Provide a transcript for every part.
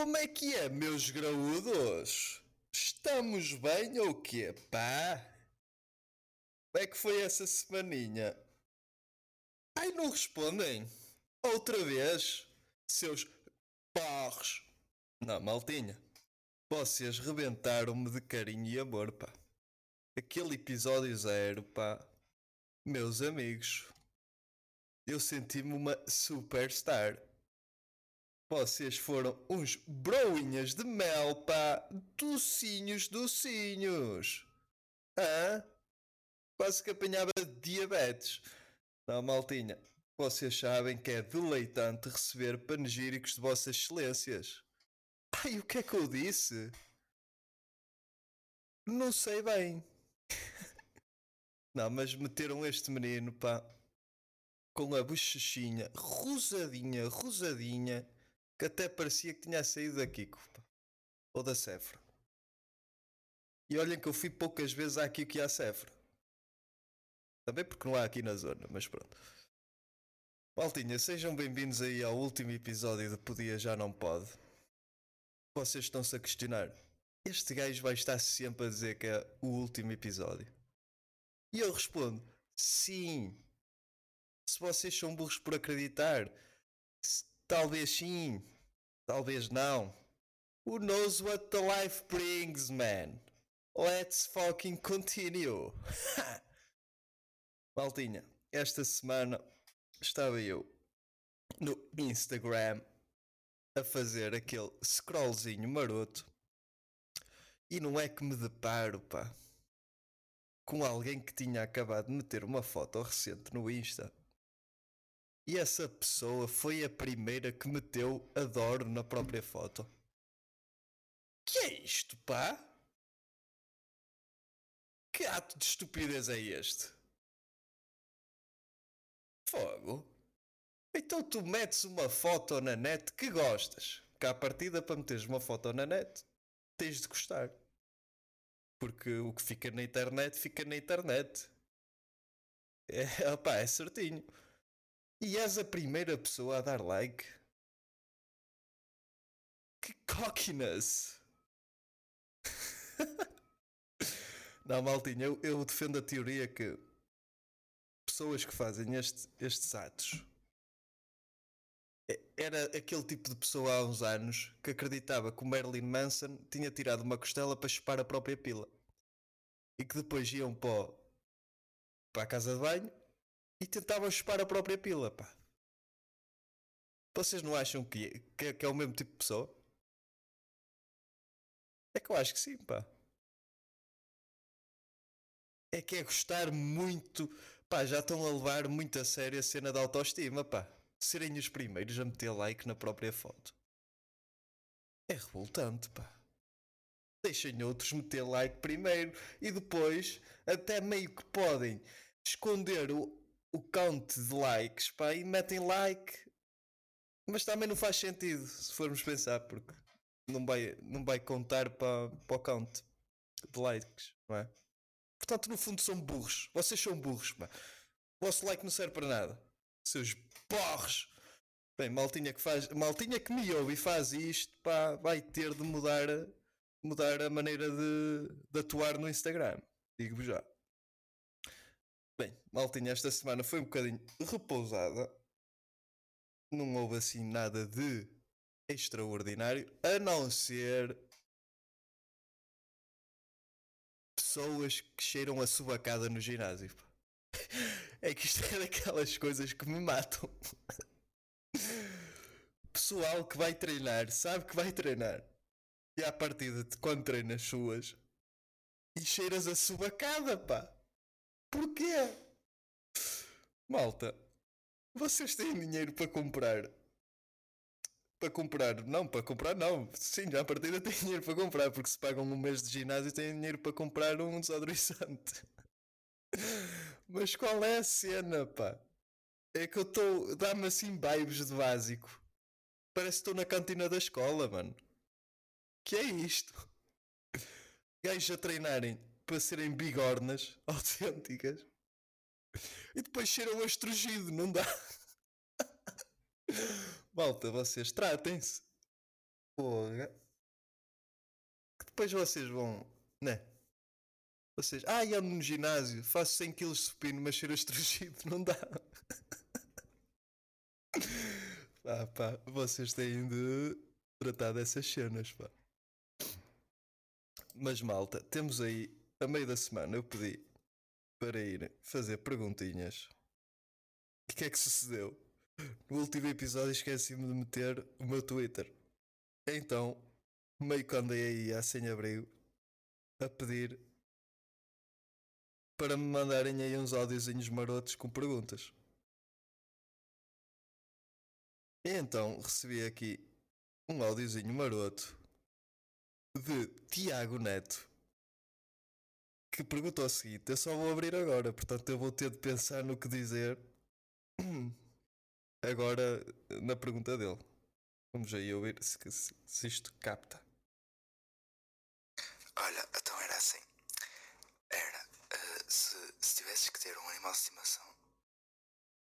Como é que é, meus graúdos? Estamos bem ou quê, pá? Como é que foi essa semaninha? Ai, não respondem? Outra vez? Seus porros. Não, maltinha. Vocês rebentaram-me de carinho e amor, pá. Aquele episódio zero, pá. Meus amigos. Eu senti-me uma superstar. Vocês foram uns broinhas de mel, pá. Docinhos, docinhos. Hã? Quase que apanhava diabetes. Não, maltinha. Vocês sabem que é deleitante receber panegíricos de vossas excelências. Ai, o que é que eu disse? Não sei bem. Não, mas meteram este menino, pá, com a bochechinha rosadinha, rosadinha, que até parecia que tinha saído da Kiko. Ou da Cefra. E olhem que eu fui poucas vezes à Kiko e à Cefra. Também porque não há aqui na zona, mas pronto. Maltinha, sejam bem-vindos aí ao último episódio de Podia Já Não Pode. Vocês estão-se a questionar. Este gajo vai estar sempre a dizer que é o último episódio. E eu respondo: sim. Se vocês são burros por acreditar, talvez sim, talvez não. Who knows what the life brings, man? Let's fucking continue. Maltinha, esta semana estava eu no Instagram a fazer aquele scrollzinho maroto e não é que me deparo, pá, com alguém que tinha acabado de meter uma foto recente no Insta. E essa pessoa foi a primeira que meteu adoro na própria foto. Que é isto, pá? Que ato de estupidez é este? Fogo. Então tu metes uma foto na net que gostas. Que à partida para meteres uma foto na net tens de gostar. Porque o que fica na internet fica na internet. É, opá, é certinho. E és a primeira pessoa a dar like? Que cockiness! Não, maltinha, eu, eu defendo a teoria que pessoas que fazem este- estes atos era aquele tipo de pessoa há uns anos que acreditava que o Marilyn Manson tinha tirado uma costela para chupar a própria pila e que depois iam para, para a casa de banho e tentavam chupar a própria pila. Pá. Vocês não acham que, que, é- que é o mesmo tipo de pessoa? É que eu acho que sim, pá. É que é gostar muito. Pá, já estão a levar muito a sério a cena da autoestima, pá. Serem os primeiros a meter like na própria foto. É revoltante, pá. Deixem outros meter like primeiro e depois até meio que podem esconder o, o count de likes, pá, e metem like. Mas também não faz sentido se formos pensar, porque não vai, não vai contar para, para o count de likes, não é? Portanto, no fundo, são burros. Vocês são burros, pá. O vosso like não serve para nada. Seus porros. Bem, maltinha que faz. Maltinha que me ouve e faz isto, pá, vai ter de mudar, mudar a maneira de, de atuar no Instagram. Digo-vos já. Bem, maltinha, esta semana foi um bocadinho repousada. Não houve assim nada de extraordinário, a não ser pessoas que cheiram a subacada no ginásio. É que isto é daquelas coisas que me matam. Pessoal que vai treinar, sabe que vai treinar. E à partida de quando treinas suas e cheiras a subacada, pá. Porquê? Malta, vocês têm dinheiro para comprar para comprar, não, para comprar não. Sim, já à partida têm dinheiro para comprar, porque se pagam um mês de ginásio têm dinheiro para comprar um desodorizante. Mas qual é a cena, pá? É que eu estou. Dá-me assim vibes de básico. Parece que estou na cantina da escola, mano. Que é isto? Gajos a treinarem para serem bigornas autênticas e depois cheiram a estrugido, não dá. Malta, vocês tratem-se. Porra. Que depois vocês vão, né? Vocês, ah, ando no ginásio, faço 100 kg de supino, mas ser estrugido, não dá. pá, pá, vocês têm de tratar dessas cenas, pá. Mas malta, temos aí, a meio da semana, eu pedi para ir fazer perguntinhas. O que é que sucedeu? No último episódio esqueci-me de meter o meu Twitter. Então, meio que andei aí a sem abrigo a pedir para me mandarem aí uns áudiozinhos marotos com perguntas. E então recebi aqui um áudiozinho maroto de Tiago Neto que perguntou o seguinte: Eu só vou abrir agora, portanto eu vou ter de pensar no que dizer agora na pergunta dele. Vamos aí ouvir se, se, se isto capta. Olha, então era assim. Era, uh, se, se tivesses que ter um animal de estimação,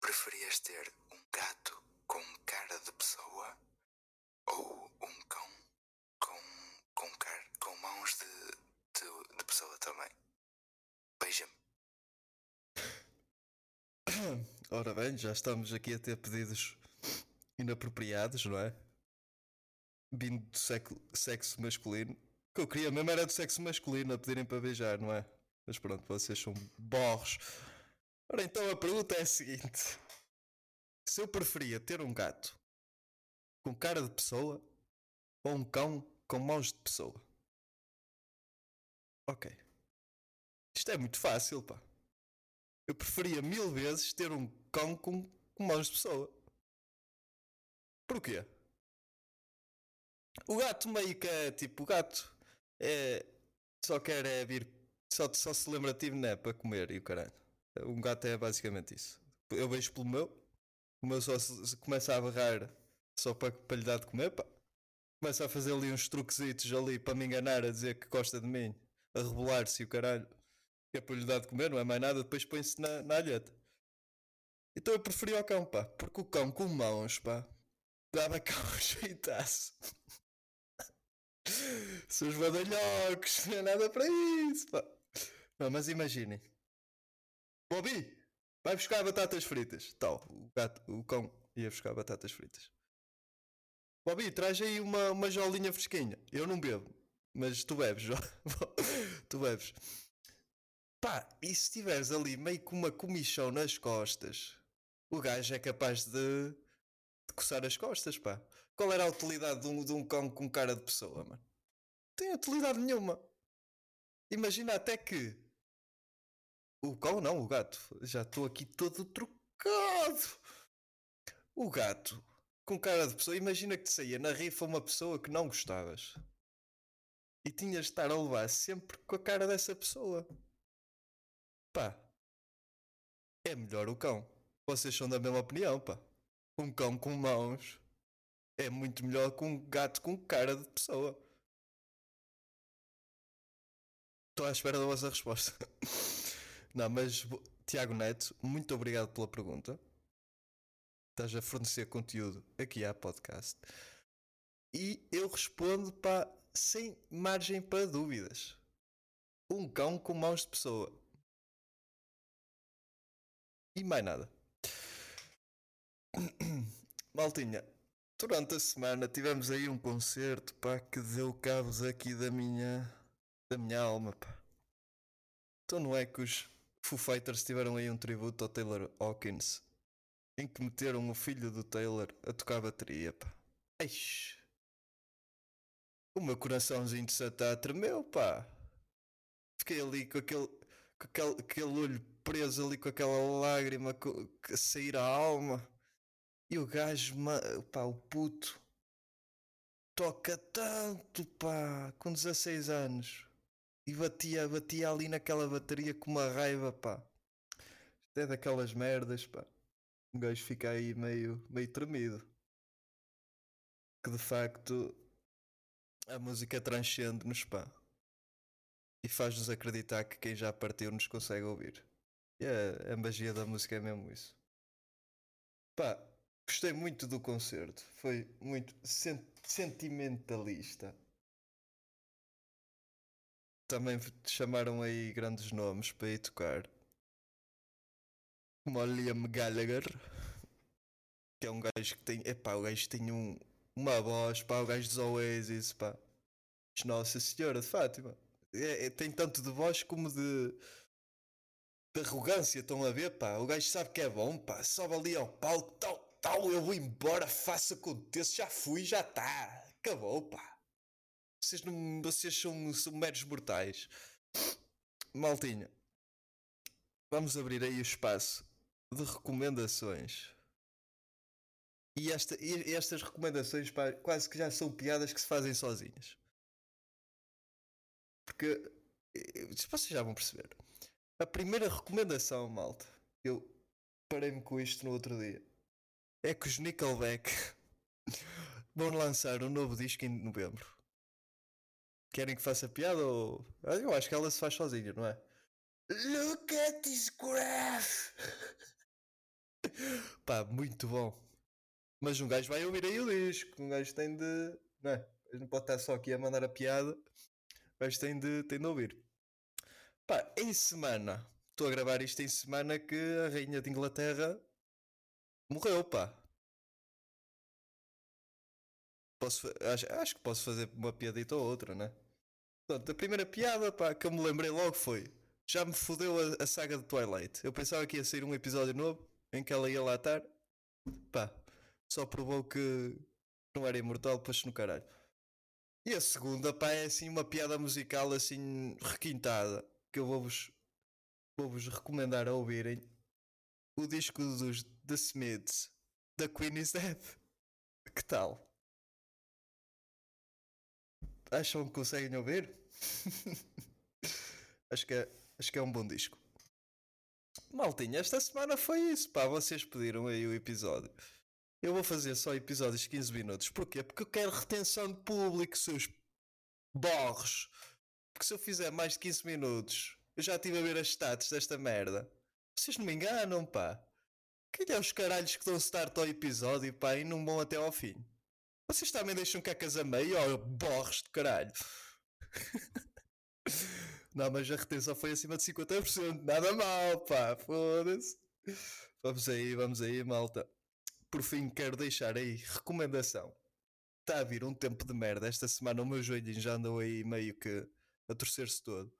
preferias ter um gato com cara de pessoa ou um cão com, com, car, com mãos de, de, de pessoa também? Beija-me. Ora bem, já estamos aqui a ter pedidos inapropriados, não é? Vindo do sexo, sexo masculino. O que eu queria mesmo era do sexo masculino a pedirem para beijar, não é? Mas pronto, vocês são borros. Ora então a pergunta é a seguinte: Se eu preferia ter um gato com cara de pessoa ou um cão com mãos de pessoa? Ok. Isto é muito fácil, pá. Eu preferia mil vezes ter um cão com, com mãos de pessoa. Porquê? O gato meio que é tipo, o gato é, só quer é vir, só, só se lembra de né, para comer e o caralho. Um gato é basicamente isso. Eu vejo pelo meu, o meu só se, se começa a barrar só para, para lhe dar de comer, pá. Começa a fazer ali uns truquezitos ali para me enganar, a dizer que gosta de mim, a rebolar-se e o caralho. Que é para lhe dar de comer, não é mais nada, depois põe-se na, na alheta. Então eu preferia o cão, pá, porque o cão com mãos, pá, dava cá um jeitaço. Seus badalhocos, não é nada para isso, pá. Não, mas imaginem. Bobby, vai buscar batatas fritas. Tal, o gato, o cão ia buscar batatas fritas. Bobby, traz aí uma, uma jolinha fresquinha. Eu não bebo, mas tu bebes, tu bebes. Pá, e se tiveres ali meio com uma comichão nas costas, o gajo é capaz de, de coçar as costas, pá. Qual era a utilidade de um, de um cão com cara de pessoa, mano? Não tem utilidade nenhuma. Imagina até que o cão não, o gato. Já estou aqui todo trocado. O gato com cara de pessoa. Imagina que te saía na rifa uma pessoa que não gostavas. E tinhas de estar a levar sempre com a cara dessa pessoa. Pá. É melhor o cão. Vocês são da mesma opinião, pá. Um cão com mãos é muito melhor que um gato com cara de pessoa. Estou à espera da vossa resposta. Não, mas Tiago Neto, muito obrigado pela pergunta. Estás a fornecer conteúdo aqui à podcast. E eu respondo para sem margem para dúvidas. Um cão com mãos de pessoa. E mais nada. Maltinha, durante a semana tivemos aí um concerto pá, que deu cabos aqui da minha da minha alma pá. Então não é que os Foo Fighters tiveram aí um tributo ao Taylor Hawkins em que meteram o filho do Taylor a tocar bateria pá. Eish. O meu coraçãozinho de satã tremeu pá. Fiquei ali com aquele, com aquele, aquele olho preso ali com aquela lágrima que sair a alma. E o gajo, pá, o puto, toca tanto, pá, com 16 anos. E batia, batia ali naquela bateria com uma raiva, pá. Isto é daquelas merdas, pá. Um gajo fica aí meio, meio tremido. Que de facto a música transcende-nos, pá. E faz-nos acreditar que quem já partiu nos consegue ouvir. E a, a magia da música é mesmo isso. Pá, Gostei muito do concerto. Foi muito sen- sentimentalista. Também chamaram aí grandes nomes para ir tocar. Como o Liam Gallagher. Que é um gajo que tem. Epá, o gajo tem um, uma voz, pá, o gajo dos Oasis, pá. Nossa Senhora de Fátima. É- é- tem tanto de voz como de. de arrogância, estão a ver, pá. O gajo sabe que é bom, pá. Sobe ali ao palco, tal, tal, eu vou embora, faça aconteça, já fui, já está. Acabou, pá. Vocês, não, vocês são, são meros mortais. Maltinha, vamos abrir aí o espaço de recomendações. E, esta, e estas recomendações pá, quase que já são piadas que se fazem sozinhas. Porque eh, vocês já vão perceber. A primeira recomendação, malta, eu parei-me com isto no outro dia, é que os Nickelback vão lançar um novo disco em novembro. Querem que faça piada ou. Ah, Eu acho que ela se faz sozinha, não é? Look at this graph! Pá, muito bom. Mas um gajo vai ouvir aí o disco. Um gajo tem de. Não é? Não pode estar só aqui a mandar a piada. Gajo tem de, tem de ouvir. Pá, em semana. Estou a gravar isto em semana que a Rainha de Inglaterra morreu, pá. Posso, acho, acho que posso fazer uma piadita ou outra, né? Portanto, a primeira piada pá, que eu me lembrei logo foi: já me fodeu a, a saga de Twilight. Eu pensava que ia sair um episódio novo em que ela ia lá estar, pá, só provou que não era imortal, depois no caralho. E a segunda, pá, é assim uma piada musical assim requintada que eu vou-vos vou-vos recomendar a ouvirem o disco dos The Smiths, The Queen is Dead. Que tal? Acham que conseguem ouvir? acho, que é, acho que é um bom disco. Maltinha, esta semana foi isso, pá. Vocês pediram aí o episódio. Eu vou fazer só episódios de 15 minutos. Porquê? Porque eu quero retenção de público, seus borros. Porque se eu fizer mais de 15 minutos, eu já estive a ver as stats desta merda. Vocês não me enganam, pá. Quem é os caralhos que dão start ao episódio, pá, e não vão até ao fim? Vocês também deixam cacas a meio, ó, borros de caralho. não, mas a retenção foi acima de 50%. Nada mal, pá, foda-se. Vamos aí, vamos aí, malta. Por fim, quero deixar aí recomendação. Está a vir um tempo de merda. Esta semana o meu joelhinho já andou aí meio que a torcer-se todo.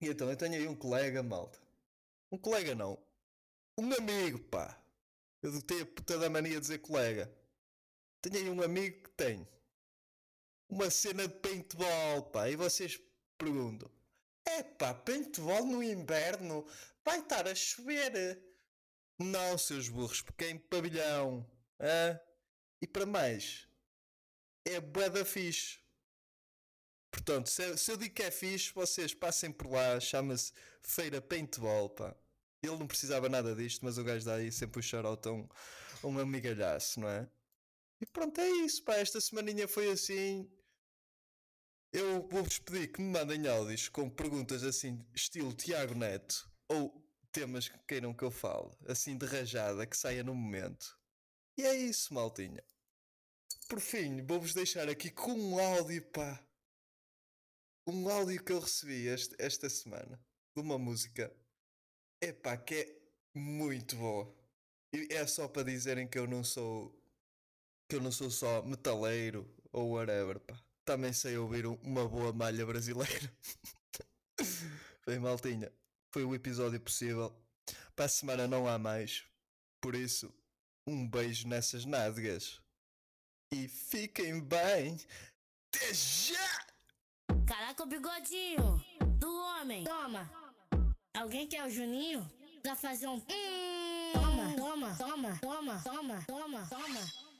E então eu tenho aí um colega, malta. Um colega não. Um amigo, pá. Eu tenho a puta da mania de dizer colega. Tenho aí um amigo que tem uma cena de paintball, pá. E vocês perguntam: É pá, paintball no inverno vai estar a chover. Não, seus burros, porque é pavilhão. hã? E para mais, é bué da fixe. Portanto, se, se eu digo que é fixe, vocês passem por lá, chama-se Feira Paintball, pá. Ele não precisava nada disto, mas o gajo dá aí sempre o shout um, um amigalhaço, não é? E pronto, é isso, pá. Esta semaninha foi assim. Eu vou-vos pedir que me mandem áudios com perguntas assim, estilo Tiago Neto, ou temas que queiram que eu fale, assim de rajada, que saia no momento. E é isso, maltinha. Por fim, vou-vos deixar aqui com um áudio, pá. Um áudio que eu recebi este- esta semana de uma música, epá, que é muito boa. E é só para dizerem que eu não sou que eu não sou só metaleiro ou whatever, pá. Também sei ouvir um- uma boa malha brasileira. Bem, maltinha, foi o episódio possível. Para a semana não há mais. Por isso, um beijo nessas nádegas. E fiquem bem. Até já! Caraca, o bigodinho do homem. Toma. Alguém quer o Juninho? Pra fazer um. Hum. Toma, toma, toma, toma, toma, toma, toma.